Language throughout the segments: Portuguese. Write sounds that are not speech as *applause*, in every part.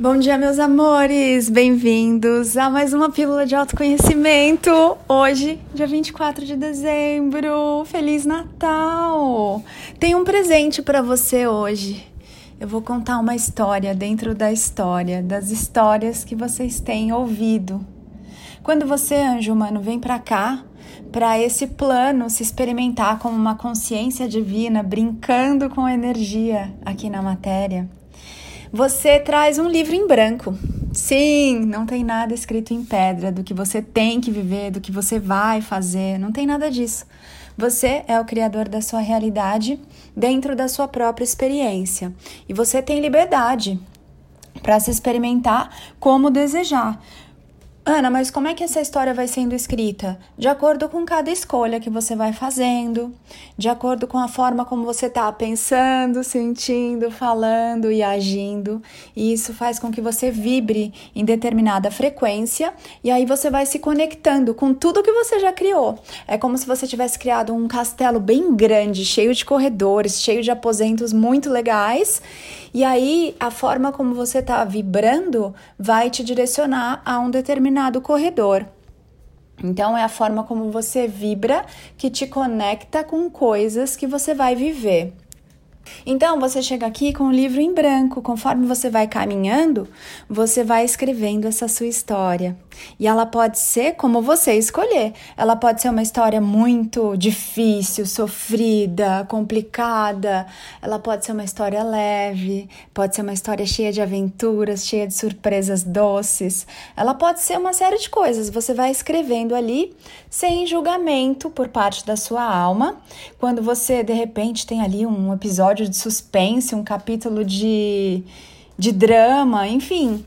Bom dia, meus amores! Bem-vindos a mais uma Pílula de Autoconhecimento. Hoje, dia 24 de dezembro. Feliz Natal! Tem um presente para você hoje. Eu vou contar uma história dentro da história, das histórias que vocês têm ouvido. Quando você, anjo humano, vem para cá, para esse plano se experimentar como uma consciência divina, brincando com energia aqui na matéria você traz um livro em branco. Sim, não tem nada escrito em pedra do que você tem que viver, do que você vai fazer, não tem nada disso. Você é o criador da sua realidade dentro da sua própria experiência e você tem liberdade para se experimentar como desejar. Ana, mas como é que essa história vai sendo escrita? De acordo com cada escolha que você vai fazendo, de acordo com a forma como você está pensando, sentindo, falando e agindo. E isso faz com que você vibre em determinada frequência e aí você vai se conectando com tudo que você já criou. É como se você tivesse criado um castelo bem grande, cheio de corredores, cheio de aposentos muito legais. E aí a forma como você está vibrando vai te direcionar a um determinado determinado corredor. Então, é a forma como você vibra que te conecta com coisas que você vai viver. Então, você chega aqui com o livro em branco. Conforme você vai caminhando, você vai escrevendo essa sua história. E ela pode ser como você escolher. Ela pode ser uma história muito difícil, sofrida, complicada. Ela pode ser uma história leve. Pode ser uma história cheia de aventuras, cheia de surpresas doces. Ela pode ser uma série de coisas. Você vai escrevendo ali sem julgamento por parte da sua alma. Quando você, de repente, tem ali um episódio episódio de suspense, um capítulo de, de drama, enfim.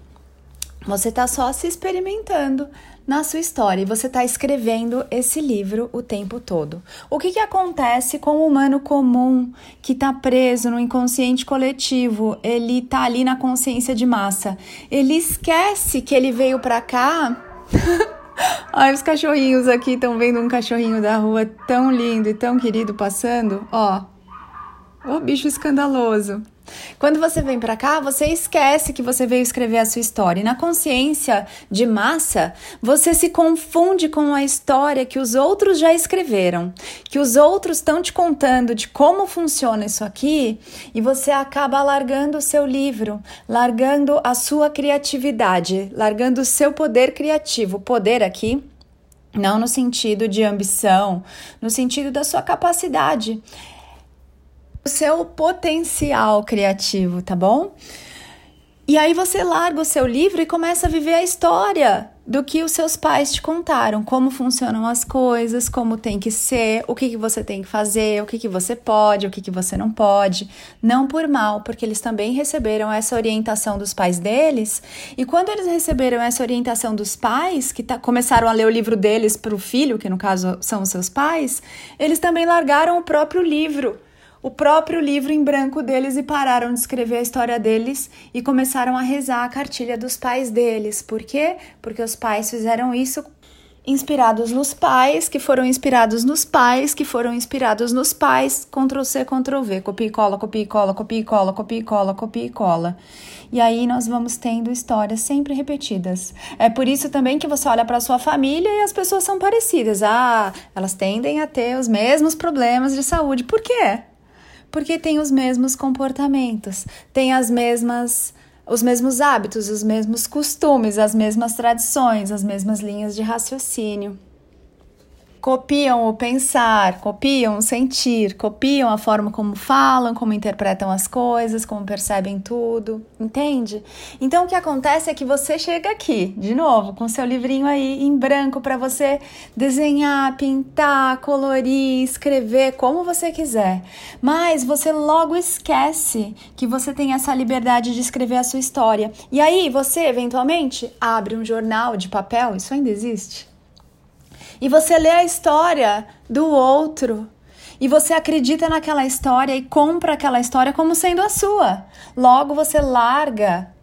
Você está só se experimentando na sua história e você está escrevendo esse livro o tempo todo. O que, que acontece com o humano comum que está preso no inconsciente coletivo? Ele está ali na consciência de massa. Ele esquece que ele veio para cá. *laughs* Ai, os cachorrinhos aqui estão vendo um cachorrinho da rua tão lindo e tão querido passando. Ó, Ô, bicho escandaloso. Quando você vem para cá, você esquece que você veio escrever a sua história. E na consciência de massa, você se confunde com a história que os outros já escreveram, que os outros estão te contando de como funciona isso aqui, e você acaba largando o seu livro, largando a sua criatividade, largando o seu poder criativo. Poder aqui não no sentido de ambição, no sentido da sua capacidade o seu potencial criativo, tá bom? E aí você larga o seu livro e começa a viver a história do que os seus pais te contaram, como funcionam as coisas, como tem que ser, o que, que você tem que fazer, o que, que você pode, o que, que você não pode. Não por mal, porque eles também receberam essa orientação dos pais deles. E quando eles receberam essa orientação dos pais, que tá, começaram a ler o livro deles para o filho, que no caso são os seus pais, eles também largaram o próprio livro o próprio livro em branco deles e pararam de escrever a história deles e começaram a rezar a cartilha dos pais deles. Por quê? Porque os pais fizeram isso inspirados nos pais, que foram inspirados nos pais, que foram inspirados nos pais, Ctrl C, Ctrl V, copia e cola, copia e cola, copia e cola, copia e cola, copia e cola. E aí nós vamos tendo histórias sempre repetidas. É por isso também que você olha para sua família e as pessoas são parecidas. Ah, elas tendem a ter os mesmos problemas de saúde. Por quê? Porque tem os mesmos comportamentos, tem as mesmas os mesmos hábitos, os mesmos costumes, as mesmas tradições, as mesmas linhas de raciocínio copiam o pensar, copiam o sentir, copiam a forma como falam, como interpretam as coisas, como percebem tudo, entende? Então o que acontece é que você chega aqui, de novo, com seu livrinho aí em branco para você desenhar, pintar, colorir, escrever como você quiser. Mas você logo esquece que você tem essa liberdade de escrever a sua história. E aí você eventualmente abre um jornal de papel, isso ainda existe? E você lê a história do outro e você acredita naquela história e compra aquela história como sendo a sua. Logo você larga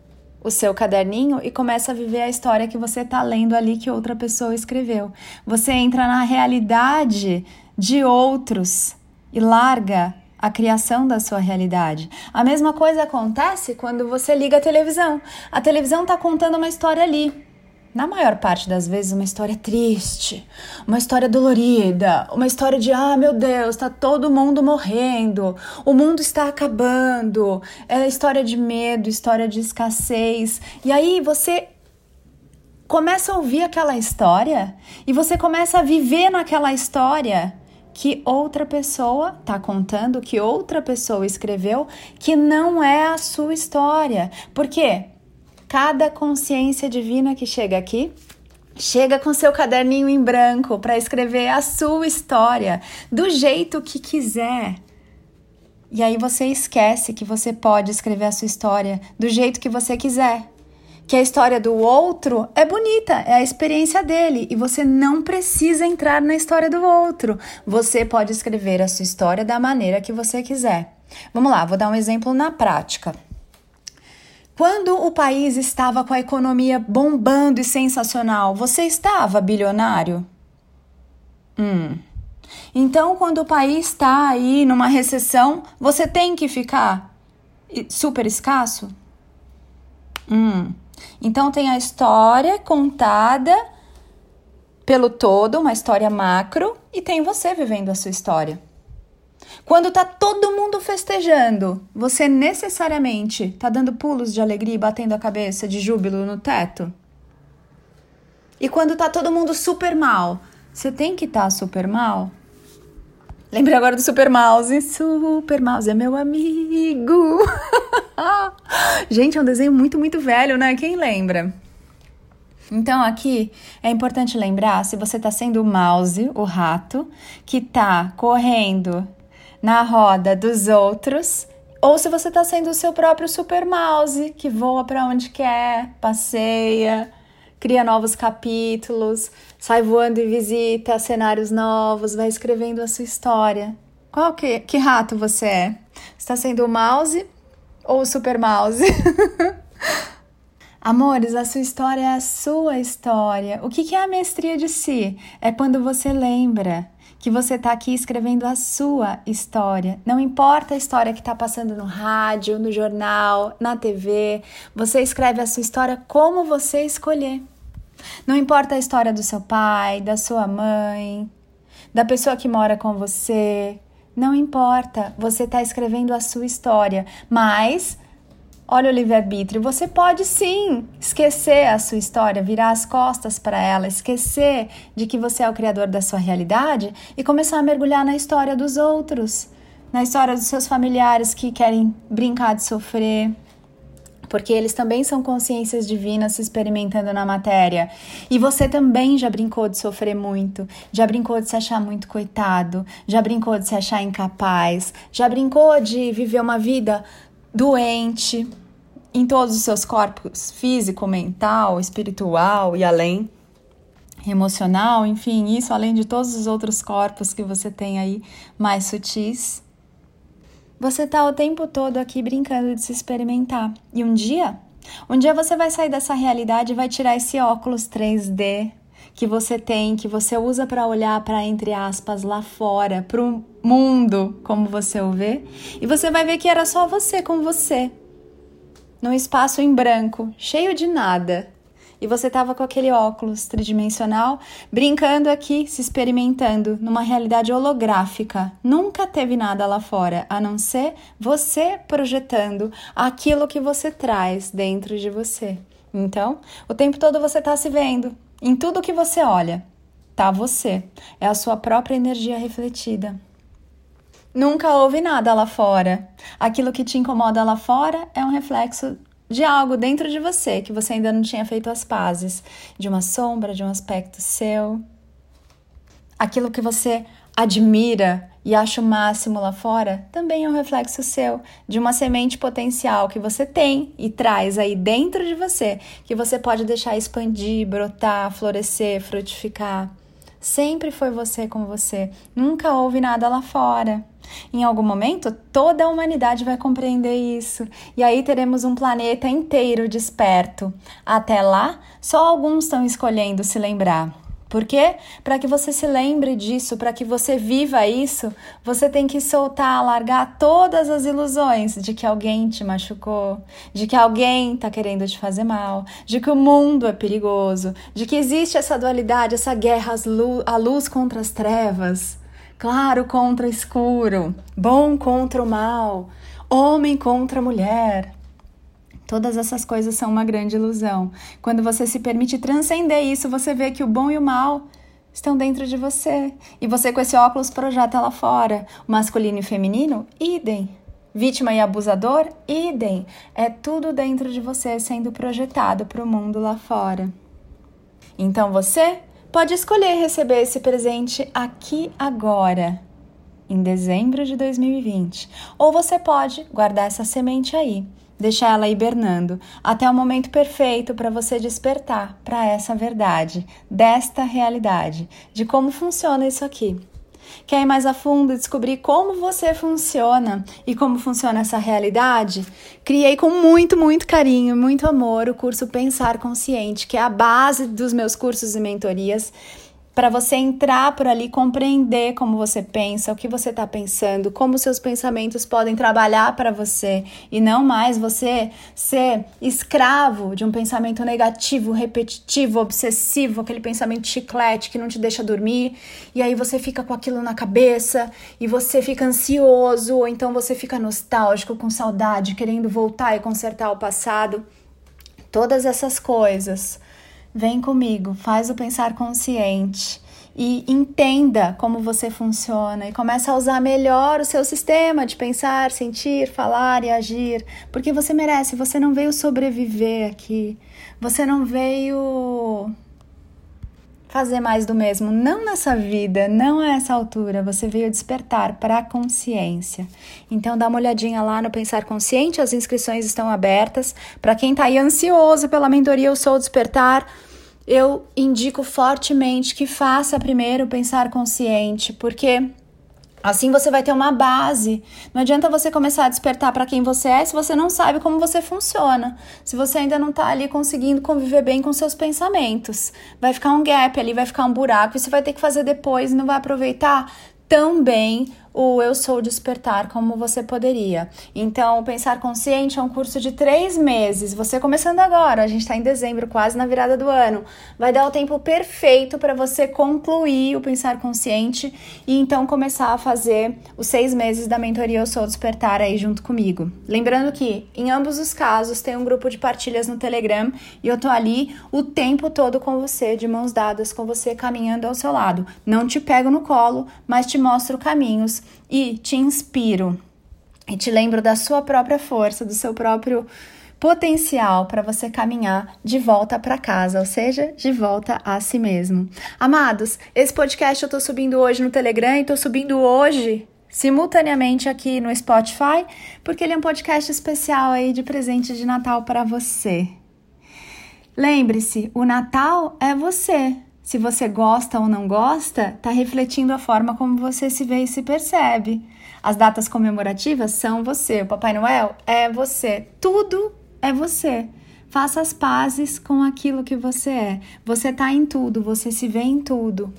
o seu caderninho e começa a viver a história que você está lendo ali que outra pessoa escreveu. Você entra na realidade de outros e larga a criação da sua realidade. A mesma coisa acontece quando você liga a televisão. A televisão está contando uma história ali. Na maior parte das vezes, uma história triste, uma história dolorida, uma história de ah, meu Deus, está todo mundo morrendo, o mundo está acabando, é história de medo, história de escassez. E aí você começa a ouvir aquela história e você começa a viver naquela história que outra pessoa está contando, que outra pessoa escreveu, que não é a sua história. Por quê? Cada consciência divina que chega aqui chega com seu caderninho em branco para escrever a sua história do jeito que quiser. E aí você esquece que você pode escrever a sua história do jeito que você quiser que a história do outro é bonita, é a experiência dele e você não precisa entrar na história do outro. Você pode escrever a sua história da maneira que você quiser. Vamos lá, vou dar um exemplo na prática. Quando o país estava com a economia bombando e sensacional, você estava bilionário? Hum. Então, quando o país está aí numa recessão, você tem que ficar super escasso? Hum. Então tem a história contada pelo todo, uma história macro, e tem você vivendo a sua história. Quando tá todo mundo festejando, você necessariamente tá dando pulos de alegria e batendo a cabeça de júbilo no teto? E quando tá todo mundo super mal, você tem que estar tá super mal? Lembrei agora do Super Mouse. Super Mouse é meu amigo. *laughs* Gente, é um desenho muito, muito velho, né? Quem lembra? Então, aqui é importante lembrar se você está sendo o mouse, o rato, que está correndo na roda dos outros, ou se você está sendo o seu próprio super mouse, que voa para onde quer, passeia, cria novos capítulos, sai voando e visita cenários novos, vai escrevendo a sua história. Qual que, que rato você é? Está sendo o mouse ou o super mouse? *laughs* Amores, a sua história é a sua história. O que, que é a mestria de si? É quando você lembra que você está aqui escrevendo a sua história. Não importa a história que está passando no rádio, no jornal, na TV, você escreve a sua história como você escolher. Não importa a história do seu pai, da sua mãe, da pessoa que mora com você. Não importa, você está escrevendo a sua história, mas Olha o livre-arbítrio. Você pode sim esquecer a sua história, virar as costas para ela, esquecer de que você é o criador da sua realidade e começar a mergulhar na história dos outros, na história dos seus familiares que querem brincar de sofrer, porque eles também são consciências divinas se experimentando na matéria. E você também já brincou de sofrer muito, já brincou de se achar muito coitado, já brincou de se achar incapaz, já brincou de viver uma vida doente em todos os seus corpos físico, mental, espiritual e além emocional, enfim, isso além de todos os outros corpos que você tem aí mais sutis. Você tá o tempo todo aqui brincando de se experimentar. E um dia, um dia você vai sair dessa realidade e vai tirar esse óculos 3D que você tem, que você usa para olhar para entre aspas lá fora, o mundo, como você o vê, e você vai ver que era só você com você, num espaço em branco, cheio de nada, e você estava com aquele óculos tridimensional, brincando aqui, se experimentando numa realidade holográfica. Nunca teve nada lá fora, a não ser você projetando aquilo que você traz dentro de você. Então, o tempo todo você está se vendo. Em tudo que você olha, tá você. É a sua própria energia refletida. Nunca houve nada lá fora. Aquilo que te incomoda lá fora é um reflexo de algo dentro de você que você ainda não tinha feito as pazes, de uma sombra, de um aspecto seu. Aquilo que você admira e acha o máximo lá fora também é um reflexo seu, de uma semente potencial que você tem e traz aí dentro de você, que você pode deixar expandir, brotar, florescer, frutificar. Sempre foi você com você, nunca houve nada lá fora. Em algum momento, toda a humanidade vai compreender isso, e aí teremos um planeta inteiro desperto. Até lá, só alguns estão escolhendo se lembrar. Por quê? Para que você se lembre disso, para que você viva isso, você tem que soltar, largar todas as ilusões de que alguém te machucou, de que alguém está querendo te fazer mal, de que o mundo é perigoso, de que existe essa dualidade, essa guerra, a luz contra as trevas, claro contra escuro, bom contra o mal, homem contra mulher. Todas essas coisas são uma grande ilusão. Quando você se permite transcender isso, você vê que o bom e o mal estão dentro de você. E você, com esse óculos, projeta lá fora. Masculino e feminino, idem. Vítima e abusador, idem. É tudo dentro de você sendo projetado para o mundo lá fora. Então você pode escolher receber esse presente aqui agora, em dezembro de 2020. Ou você pode guardar essa semente aí deixar ela hibernando até o momento perfeito para você despertar para essa verdade, desta realidade, de como funciona isso aqui. Quer ir mais a fundo e descobrir como você funciona e como funciona essa realidade? Criei com muito, muito carinho, muito amor o curso Pensar Consciente, que é a base dos meus cursos e mentorias para você entrar por ali, compreender como você pensa, o que você está pensando, como seus pensamentos podem trabalhar para você e não mais você ser escravo de um pensamento negativo, repetitivo, obsessivo, aquele pensamento chiclete que não te deixa dormir e aí você fica com aquilo na cabeça e você fica ansioso ou então você fica nostálgico, com saudade, querendo voltar e consertar o passado. Todas essas coisas Vem comigo, faz o pensar consciente e entenda como você funciona e começa a usar melhor o seu sistema de pensar, sentir, falar e agir, porque você merece, você não veio sobreviver aqui. Você não veio fazer mais do mesmo, não nessa vida, não a essa altura. Você veio despertar para a consciência. Então dá uma olhadinha lá no Pensar Consciente, as inscrições estão abertas. Para quem está aí ansioso pela mentoria Eu Sou Despertar, eu indico fortemente que faça primeiro o Pensar Consciente, porque Assim você vai ter uma base. Não adianta você começar a despertar para quem você é se você não sabe como você funciona. Se você ainda não está ali conseguindo conviver bem com seus pensamentos. Vai ficar um gap ali, vai ficar um buraco e você vai ter que fazer depois e não vai aproveitar tão bem o Eu Sou Despertar como você poderia. Então, Pensar Consciente é um curso de três meses. Você começando agora, a gente está em dezembro, quase na virada do ano. Vai dar o tempo perfeito para você concluir o Pensar Consciente e então começar a fazer os seis meses da mentoria Eu Sou Despertar aí junto comigo. Lembrando que, em ambos os casos, tem um grupo de partilhas no Telegram e eu tô ali o tempo todo com você, de mãos dadas com você, caminhando ao seu lado. Não te pego no colo, mas te mostro caminhos e te inspiro e te lembro da sua própria força, do seu próprio potencial para você caminhar de volta para casa, ou seja, de volta a si mesmo. Amados, esse podcast eu estou subindo hoje no Telegram e estou subindo hoje simultaneamente aqui no Spotify, porque ele é um podcast especial aí de presente de Natal para você. Lembre-se, o Natal é você se você gosta ou não gosta, está refletindo a forma como você se vê e se percebe. As datas comemorativas são você, o Papai Noel é você, tudo é você. Faça as pazes com aquilo que você é. Você está em tudo, você se vê em tudo.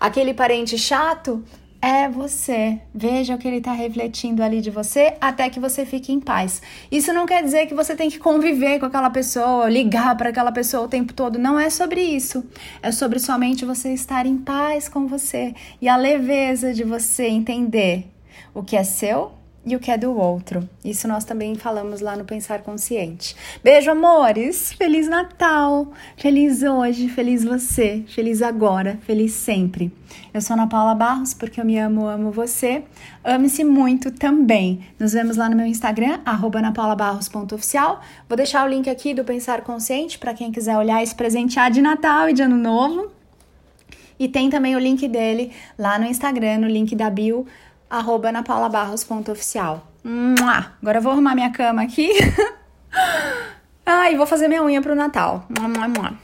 Aquele parente chato é você. Veja o que ele está refletindo ali de você até que você fique em paz. Isso não quer dizer que você tem que conviver com aquela pessoa, ligar para aquela pessoa o tempo todo. Não é sobre isso. É sobre somente você estar em paz com você e a leveza de você entender o que é seu e o que é do outro. Isso nós também falamos lá no Pensar Consciente. Beijo, amores! Feliz Natal! Feliz hoje, feliz você, feliz agora, feliz sempre. Eu sou Ana Paula Barros, porque eu me amo, amo você. Ame-se muito também. Nos vemos lá no meu Instagram, anapaulabarros.oficial. Vou deixar o link aqui do Pensar Consciente para quem quiser olhar e se presentear de Natal e de Ano Novo. E tem também o link dele lá no Instagram, no link da bio arroba anapaulabarros.oficial. Agora eu vou arrumar minha cama aqui. *laughs* ah, e vou fazer minha unha pro Natal. Mua, mua, mua.